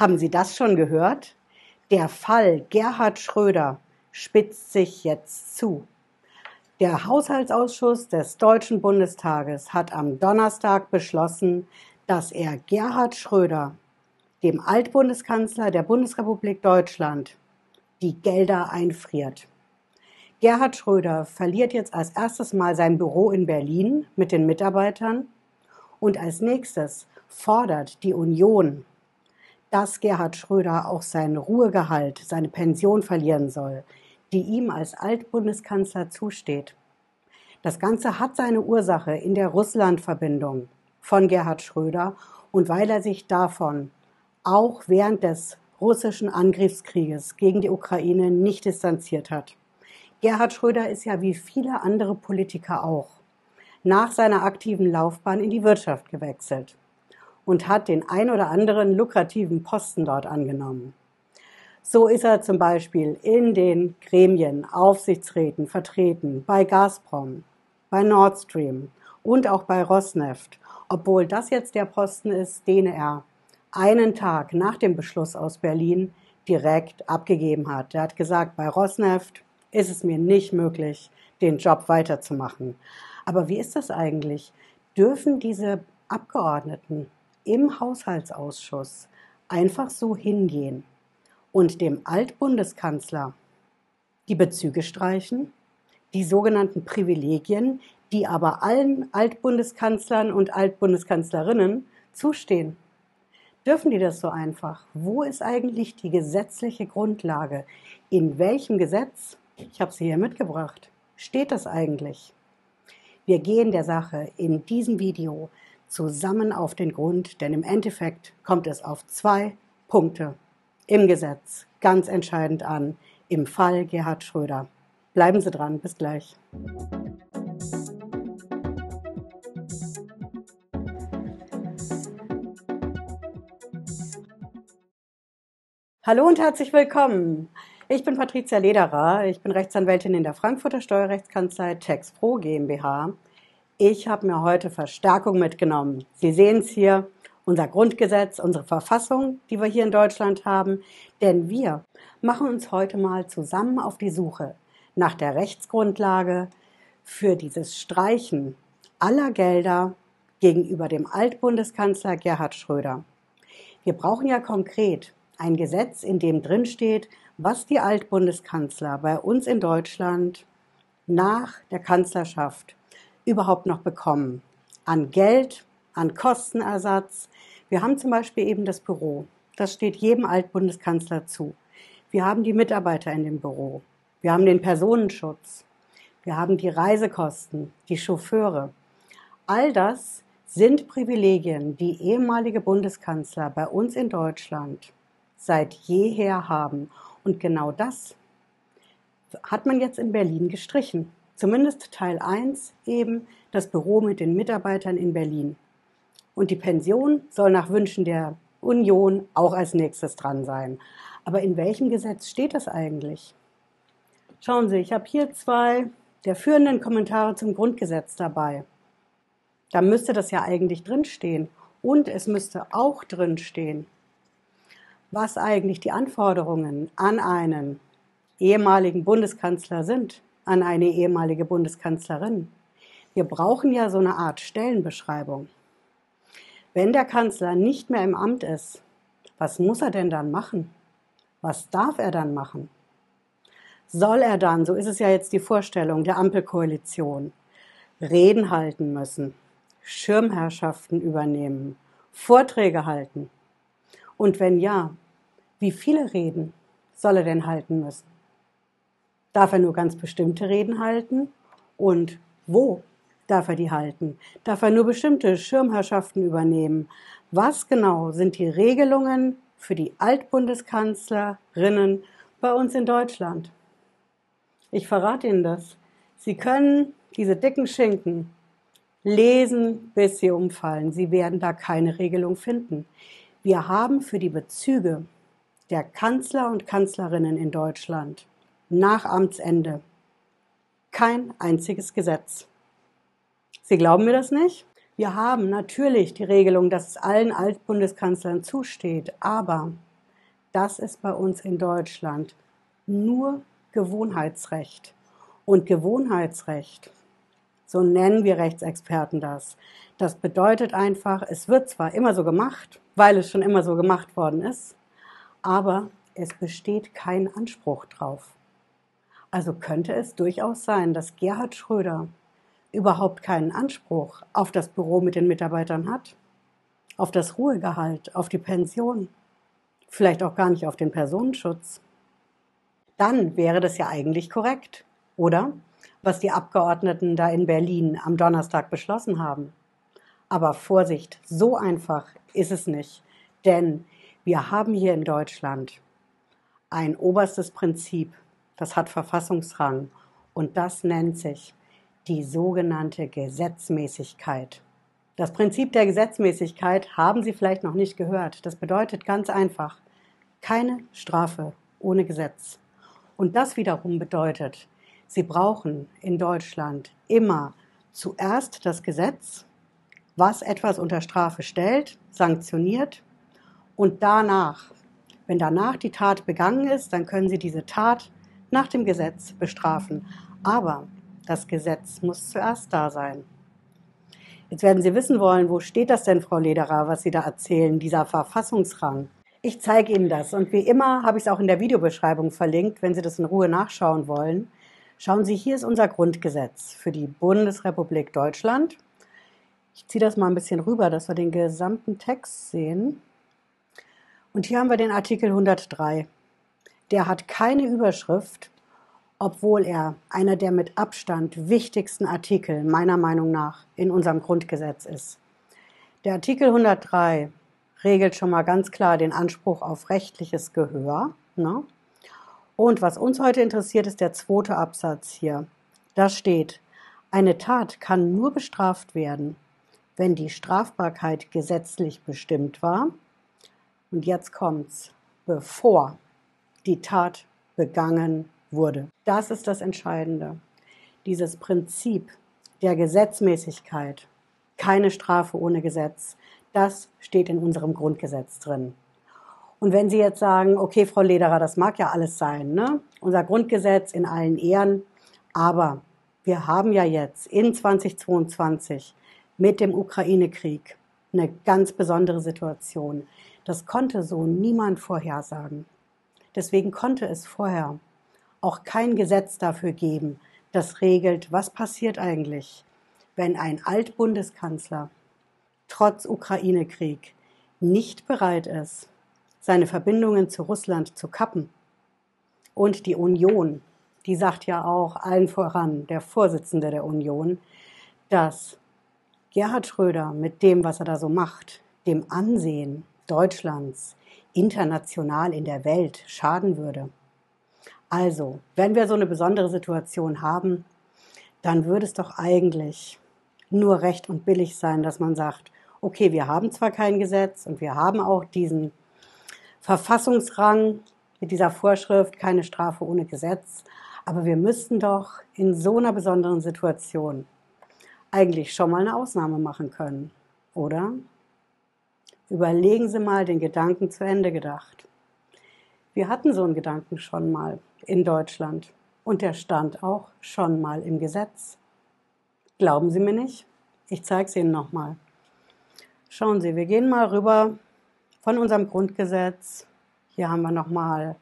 Haben Sie das schon gehört? Der Fall Gerhard Schröder spitzt sich jetzt zu. Der Haushaltsausschuss des Deutschen Bundestages hat am Donnerstag beschlossen, dass er Gerhard Schröder, dem Altbundeskanzler der Bundesrepublik Deutschland, die Gelder einfriert. Gerhard Schröder verliert jetzt als erstes Mal sein Büro in Berlin mit den Mitarbeitern und als nächstes fordert die Union dass Gerhard Schröder auch sein Ruhegehalt, seine Pension verlieren soll, die ihm als Altbundeskanzler zusteht. Das Ganze hat seine Ursache in der Russland-Verbindung von Gerhard Schröder und weil er sich davon auch während des russischen Angriffskrieges gegen die Ukraine nicht distanziert hat. Gerhard Schröder ist ja wie viele andere Politiker auch nach seiner aktiven Laufbahn in die Wirtschaft gewechselt und hat den ein oder anderen lukrativen Posten dort angenommen. So ist er zum Beispiel in den Gremien, Aufsichtsräten vertreten, bei Gazprom, bei Nord Stream und auch bei Rosneft, obwohl das jetzt der Posten ist, den er einen Tag nach dem Beschluss aus Berlin direkt abgegeben hat. Er hat gesagt, bei Rosneft ist es mir nicht möglich, den Job weiterzumachen. Aber wie ist das eigentlich? Dürfen diese Abgeordneten im Haushaltsausschuss einfach so hingehen und dem Altbundeskanzler die Bezüge streichen, die sogenannten Privilegien, die aber allen Altbundeskanzlern und Altbundeskanzlerinnen zustehen. Dürfen die das so einfach? Wo ist eigentlich die gesetzliche Grundlage? In welchem Gesetz, ich habe sie hier mitgebracht, steht das eigentlich? Wir gehen der Sache in diesem Video zusammen auf den Grund, denn im Endeffekt kommt es auf zwei Punkte im Gesetz ganz entscheidend an, im Fall Gerhard Schröder. Bleiben Sie dran, bis gleich. Hallo und herzlich willkommen. Ich bin Patricia Lederer. Ich bin Rechtsanwältin in der Frankfurter Steuerrechtskanzlei TaxPro GmbH ich habe mir heute Verstärkung mitgenommen. Sie sehen es hier, unser Grundgesetz, unsere Verfassung, die wir hier in Deutschland haben. Denn wir machen uns heute mal zusammen auf die Suche nach der Rechtsgrundlage für dieses Streichen aller Gelder gegenüber dem Altbundeskanzler Gerhard Schröder. Wir brauchen ja konkret ein Gesetz, in dem drin steht, was die Altbundeskanzler bei uns in Deutschland nach der Kanzlerschaft überhaupt noch bekommen? An Geld, an Kostenersatz. Wir haben zum Beispiel eben das Büro. Das steht jedem Altbundeskanzler zu. Wir haben die Mitarbeiter in dem Büro. Wir haben den Personenschutz. Wir haben die Reisekosten, die Chauffeure. All das sind Privilegien, die ehemalige Bundeskanzler bei uns in Deutschland seit jeher haben. Und genau das hat man jetzt in Berlin gestrichen. Zumindest Teil 1 eben das Büro mit den Mitarbeitern in Berlin. Und die Pension soll nach Wünschen der Union auch als nächstes dran sein. Aber in welchem Gesetz steht das eigentlich? Schauen Sie, ich habe hier zwei der führenden Kommentare zum Grundgesetz dabei. Da müsste das ja eigentlich drinstehen. Und es müsste auch drinstehen, was eigentlich die Anforderungen an einen ehemaligen Bundeskanzler sind an eine ehemalige Bundeskanzlerin. Wir brauchen ja so eine Art Stellenbeschreibung. Wenn der Kanzler nicht mehr im Amt ist, was muss er denn dann machen? Was darf er dann machen? Soll er dann, so ist es ja jetzt die Vorstellung der Ampelkoalition, Reden halten müssen, Schirmherrschaften übernehmen, Vorträge halten? Und wenn ja, wie viele Reden soll er denn halten müssen? Darf er nur ganz bestimmte Reden halten? Und wo darf er die halten? Darf er nur bestimmte Schirmherrschaften übernehmen? Was genau sind die Regelungen für die Altbundeskanzlerinnen bei uns in Deutschland? Ich verrate Ihnen das. Sie können diese dicken Schinken lesen, bis sie umfallen. Sie werden da keine Regelung finden. Wir haben für die Bezüge der Kanzler und Kanzlerinnen in Deutschland nach Amtsende. Kein einziges Gesetz. Sie glauben mir das nicht? Wir haben natürlich die Regelung, dass es allen Altbundeskanzlern zusteht, aber das ist bei uns in Deutschland nur Gewohnheitsrecht. Und Gewohnheitsrecht, so nennen wir Rechtsexperten das, das bedeutet einfach, es wird zwar immer so gemacht, weil es schon immer so gemacht worden ist, aber es besteht kein Anspruch drauf. Also könnte es durchaus sein, dass Gerhard Schröder überhaupt keinen Anspruch auf das Büro mit den Mitarbeitern hat, auf das Ruhegehalt, auf die Pension, vielleicht auch gar nicht auf den Personenschutz. Dann wäre das ja eigentlich korrekt, oder? Was die Abgeordneten da in Berlin am Donnerstag beschlossen haben. Aber Vorsicht, so einfach ist es nicht, denn wir haben hier in Deutschland ein oberstes Prinzip, das hat Verfassungsrang und das nennt sich die sogenannte Gesetzmäßigkeit. Das Prinzip der Gesetzmäßigkeit haben Sie vielleicht noch nicht gehört. Das bedeutet ganz einfach, keine Strafe ohne Gesetz. Und das wiederum bedeutet, Sie brauchen in Deutschland immer zuerst das Gesetz, was etwas unter Strafe stellt, sanktioniert und danach, wenn danach die Tat begangen ist, dann können Sie diese Tat nach dem Gesetz bestrafen. Aber das Gesetz muss zuerst da sein. Jetzt werden Sie wissen wollen, wo steht das denn, Frau Lederer, was Sie da erzählen, dieser Verfassungsrang? Ich zeige Ihnen das und wie immer habe ich es auch in der Videobeschreibung verlinkt, wenn Sie das in Ruhe nachschauen wollen. Schauen Sie, hier ist unser Grundgesetz für die Bundesrepublik Deutschland. Ich ziehe das mal ein bisschen rüber, dass wir den gesamten Text sehen. Und hier haben wir den Artikel 103 der hat keine Überschrift, obwohl er einer der mit Abstand wichtigsten Artikel meiner Meinung nach in unserem Grundgesetz ist. Der Artikel 103 regelt schon mal ganz klar den Anspruch auf rechtliches Gehör. Ne? Und was uns heute interessiert, ist der zweite Absatz hier. Da steht, eine Tat kann nur bestraft werden, wenn die Strafbarkeit gesetzlich bestimmt war. Und jetzt kommt's, bevor die Tat begangen wurde. Das ist das Entscheidende. Dieses Prinzip der Gesetzmäßigkeit, keine Strafe ohne Gesetz, das steht in unserem Grundgesetz drin. Und wenn Sie jetzt sagen, okay, Frau Lederer, das mag ja alles sein, ne? unser Grundgesetz in allen Ehren, aber wir haben ja jetzt in 2022 mit dem Ukraine-Krieg eine ganz besondere Situation. Das konnte so niemand vorhersagen. Deswegen konnte es vorher auch kein Gesetz dafür geben, das regelt, was passiert eigentlich, wenn ein Altbundeskanzler trotz Ukraine-Krieg nicht bereit ist, seine Verbindungen zu Russland zu kappen. Und die Union, die sagt ja auch allen voran, der Vorsitzende der Union, dass Gerhard Schröder mit dem, was er da so macht, dem Ansehen Deutschlands, international in der Welt schaden würde. Also, wenn wir so eine besondere Situation haben, dann würde es doch eigentlich nur recht und billig sein, dass man sagt, okay, wir haben zwar kein Gesetz und wir haben auch diesen Verfassungsrang mit dieser Vorschrift, keine Strafe ohne Gesetz, aber wir müssten doch in so einer besonderen Situation eigentlich schon mal eine Ausnahme machen können, oder? Überlegen Sie mal den Gedanken zu Ende gedacht. Wir hatten so einen Gedanken schon mal in Deutschland und der stand auch schon mal im Gesetz. Glauben Sie mir nicht? Ich zeige es Ihnen nochmal. Schauen Sie, wir gehen mal rüber von unserem Grundgesetz. Hier haben wir nochmal,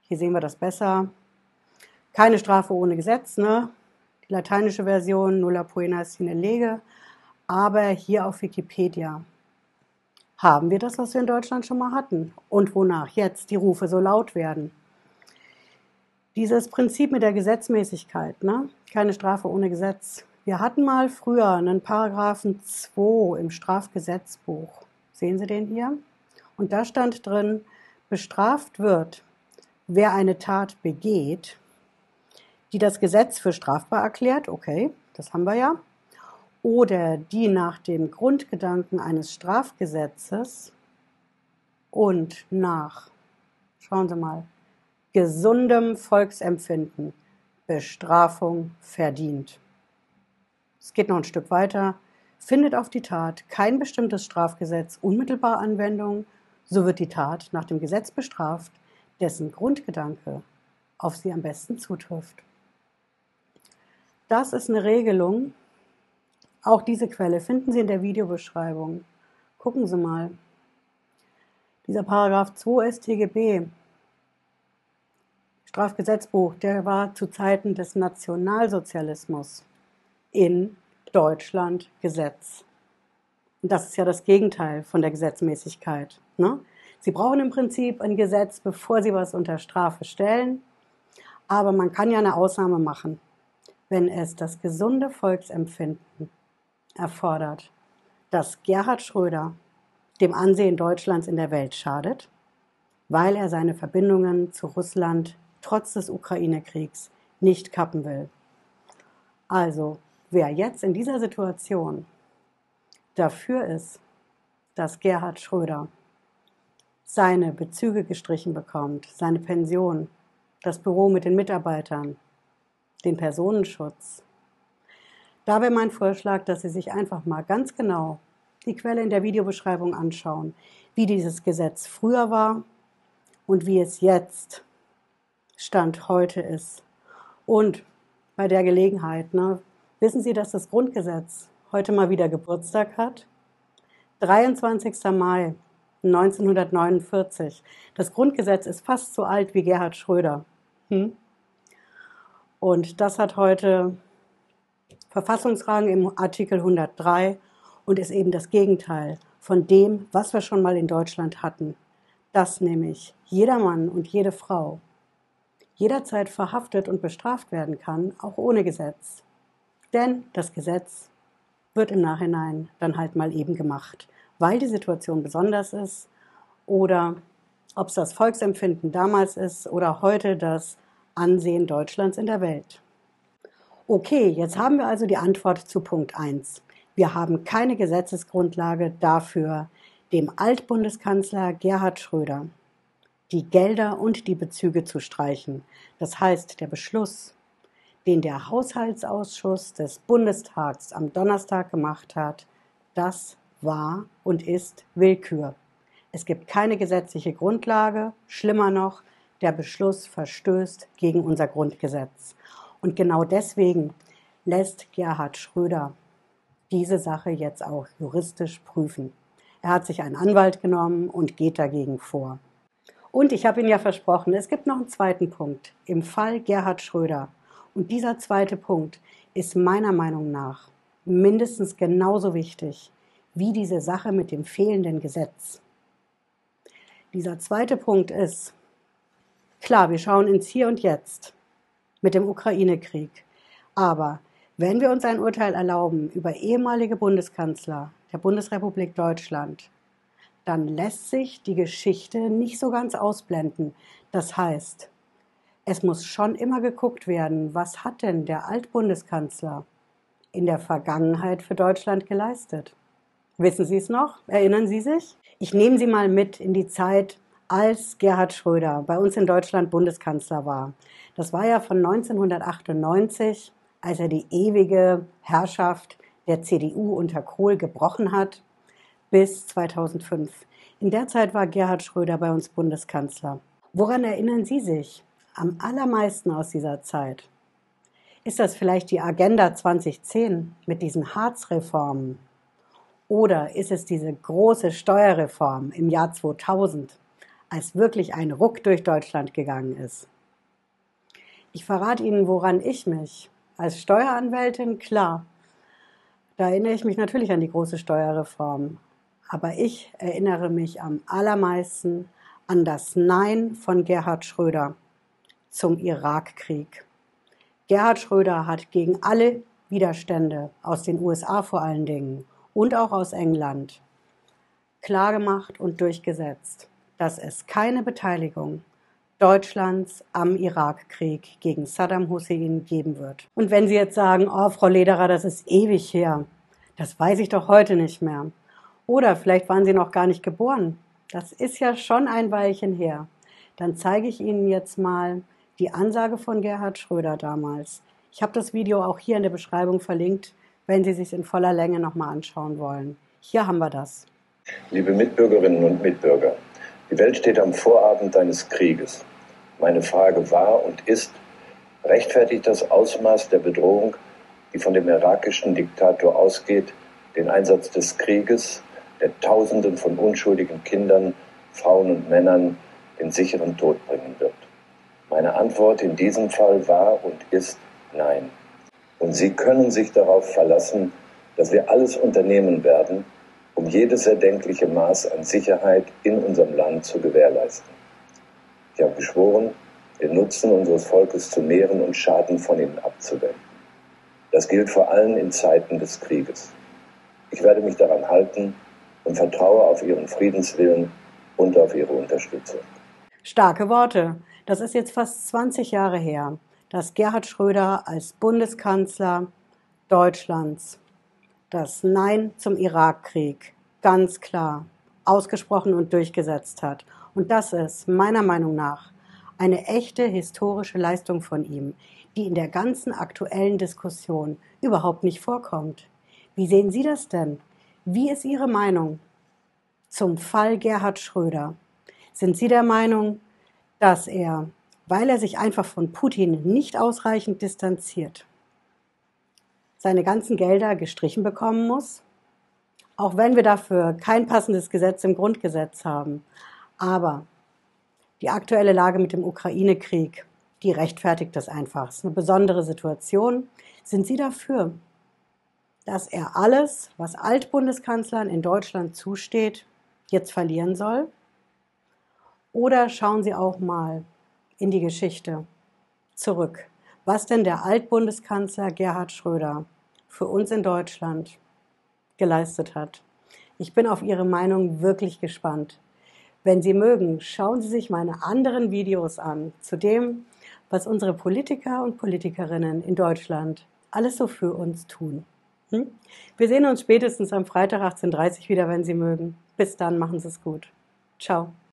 hier sehen wir das besser. Keine Strafe ohne Gesetz, ne? Die lateinische Version, nulla poena sine lege. Aber hier auf Wikipedia haben wir das, was wir in Deutschland schon mal hatten und wonach jetzt die Rufe so laut werden. Dieses Prinzip mit der Gesetzmäßigkeit, ne? keine Strafe ohne Gesetz. Wir hatten mal früher einen Paragraphen 2 im Strafgesetzbuch. Sehen Sie den hier? Und da stand drin, bestraft wird, wer eine Tat begeht, die das Gesetz für strafbar erklärt, okay, das haben wir ja, oder die nach dem Grundgedanken eines Strafgesetzes und nach, schauen Sie mal, gesundem Volksempfinden Bestrafung verdient. Es geht noch ein Stück weiter. Findet auf die Tat kein bestimmtes Strafgesetz unmittelbar Anwendung, so wird die Tat nach dem Gesetz bestraft, dessen Grundgedanke auf sie am besten zutrifft. Das ist eine Regelung. Auch diese Quelle finden Sie in der Videobeschreibung. Gucken Sie mal. Dieser Paragraph 2 StGB, Strafgesetzbuch, der war zu Zeiten des Nationalsozialismus in Deutschland Gesetz. Und das ist ja das Gegenteil von der Gesetzmäßigkeit. Ne? Sie brauchen im Prinzip ein Gesetz, bevor Sie was unter Strafe stellen. Aber man kann ja eine Ausnahme machen, wenn es das gesunde Volksempfinden erfordert, dass Gerhard Schröder dem Ansehen Deutschlands in der Welt schadet, weil er seine Verbindungen zu Russland trotz des Ukraine-Kriegs nicht kappen will. Also, wer jetzt in dieser Situation dafür ist, dass Gerhard Schröder seine Bezüge gestrichen bekommt, seine Pension, das Büro mit den Mitarbeitern, den Personenschutz. Da wäre mein Vorschlag, dass Sie sich einfach mal ganz genau die Quelle in der Videobeschreibung anschauen, wie dieses Gesetz früher war und wie es jetzt Stand heute ist. Und bei der Gelegenheit, ne, wissen Sie, dass das Grundgesetz heute mal wieder Geburtstag hat? 23. Mai 1949. Das Grundgesetz ist fast so alt wie Gerhard Schröder. Hm? Und das hat heute Verfassungsrang im Artikel 103 und ist eben das Gegenteil von dem, was wir schon mal in Deutschland hatten. Dass nämlich jeder Mann und jede Frau jederzeit verhaftet und bestraft werden kann, auch ohne Gesetz. Denn das Gesetz wird im Nachhinein dann halt mal eben gemacht weil die Situation besonders ist oder ob es das Volksempfinden damals ist oder heute das Ansehen Deutschlands in der Welt. Okay, jetzt haben wir also die Antwort zu Punkt 1. Wir haben keine Gesetzesgrundlage dafür, dem Altbundeskanzler Gerhard Schröder die Gelder und die Bezüge zu streichen. Das heißt, der Beschluss, den der Haushaltsausschuss des Bundestags am Donnerstag gemacht hat, das war und ist Willkür. Es gibt keine gesetzliche Grundlage, schlimmer noch, der Beschluss verstößt gegen unser Grundgesetz. Und genau deswegen lässt Gerhard Schröder diese Sache jetzt auch juristisch prüfen. Er hat sich einen Anwalt genommen und geht dagegen vor. Und ich habe Ihnen ja versprochen, es gibt noch einen zweiten Punkt im Fall Gerhard Schröder. Und dieser zweite Punkt ist meiner Meinung nach mindestens genauso wichtig wie diese Sache mit dem fehlenden Gesetz. Dieser zweite Punkt ist, klar, wir schauen ins Hier und Jetzt mit dem Ukraine-Krieg. Aber wenn wir uns ein Urteil erlauben über ehemalige Bundeskanzler der Bundesrepublik Deutschland, dann lässt sich die Geschichte nicht so ganz ausblenden. Das heißt, es muss schon immer geguckt werden, was hat denn der Altbundeskanzler in der Vergangenheit für Deutschland geleistet? Wissen Sie es noch? Erinnern Sie sich? Ich nehme Sie mal mit in die Zeit, als Gerhard Schröder bei uns in Deutschland Bundeskanzler war. Das war ja von 1998, als er die ewige Herrschaft der CDU unter Kohl gebrochen hat, bis 2005. In der Zeit war Gerhard Schröder bei uns Bundeskanzler. Woran erinnern Sie sich am allermeisten aus dieser Zeit? Ist das vielleicht die Agenda 2010 mit diesen Harzreformen? Oder ist es diese große Steuerreform im Jahr 2000, als wirklich ein Ruck durch Deutschland gegangen ist? Ich verrate Ihnen, woran ich mich als Steueranwältin, klar, da erinnere ich mich natürlich an die große Steuerreform. Aber ich erinnere mich am allermeisten an das Nein von Gerhard Schröder zum Irakkrieg. Gerhard Schröder hat gegen alle Widerstände aus den USA vor allen Dingen und auch aus England klargemacht und durchgesetzt, dass es keine Beteiligung Deutschlands am Irakkrieg gegen Saddam Hussein geben wird. Und wenn Sie jetzt sagen, oh, Frau Lederer, das ist ewig her, das weiß ich doch heute nicht mehr. Oder vielleicht waren Sie noch gar nicht geboren. Das ist ja schon ein Weilchen her. Dann zeige ich Ihnen jetzt mal die Ansage von Gerhard Schröder damals. Ich habe das Video auch hier in der Beschreibung verlinkt wenn Sie sich in voller Länge nochmal anschauen wollen. Hier haben wir das. Liebe Mitbürgerinnen und Mitbürger, Die Welt steht am Vorabend eines Krieges. Meine Frage war und ist, rechtfertigt das Ausmaß der Bedrohung, die von dem irakischen Diktator ausgeht, den Einsatz des Krieges, der Tausenden von unschuldigen Kindern, Frauen und Männern den sicheren Tod bringen wird? Meine Antwort in diesem Fall war und ist nein. Und Sie können sich darauf verlassen, dass wir alles unternehmen werden, um jedes erdenkliche Maß an Sicherheit in unserem Land zu gewährleisten. Ich habe geschworen, den Nutzen unseres Volkes zu mehren und Schaden von ihm abzuwenden. Das gilt vor allem in Zeiten des Krieges. Ich werde mich daran halten und vertraue auf Ihren Friedenswillen und auf Ihre Unterstützung. Starke Worte. Das ist jetzt fast 20 Jahre her, dass Gerhard Schröder als Bundeskanzler Deutschlands das Nein zum Irakkrieg ganz klar ausgesprochen und durchgesetzt hat. Und das ist meiner Meinung nach eine echte historische Leistung von ihm, die in der ganzen aktuellen Diskussion überhaupt nicht vorkommt. Wie sehen Sie das denn? Wie ist Ihre Meinung zum Fall Gerhard Schröder? Sind Sie der Meinung, dass er, weil er sich einfach von Putin nicht ausreichend distanziert, seine ganzen Gelder gestrichen bekommen muss? Auch wenn wir dafür kein passendes Gesetz im Grundgesetz haben. Aber die aktuelle Lage mit dem Ukraine-Krieg, die rechtfertigt das einfach. Es ist eine besondere Situation. Sind Sie dafür, dass er alles, was Altbundeskanzlern in Deutschland zusteht, jetzt verlieren soll? Oder schauen Sie auch mal in die Geschichte zurück, was denn der Altbundeskanzler Gerhard Schröder für uns in Deutschland geleistet hat. Ich bin auf Ihre Meinung wirklich gespannt. Wenn Sie mögen, schauen Sie sich meine anderen Videos an zu dem, was unsere Politiker und Politikerinnen in Deutschland alles so für uns tun. Hm? Wir sehen uns spätestens am Freitag 18.30 Uhr wieder, wenn Sie mögen. Bis dann, machen Sie es gut. Ciao.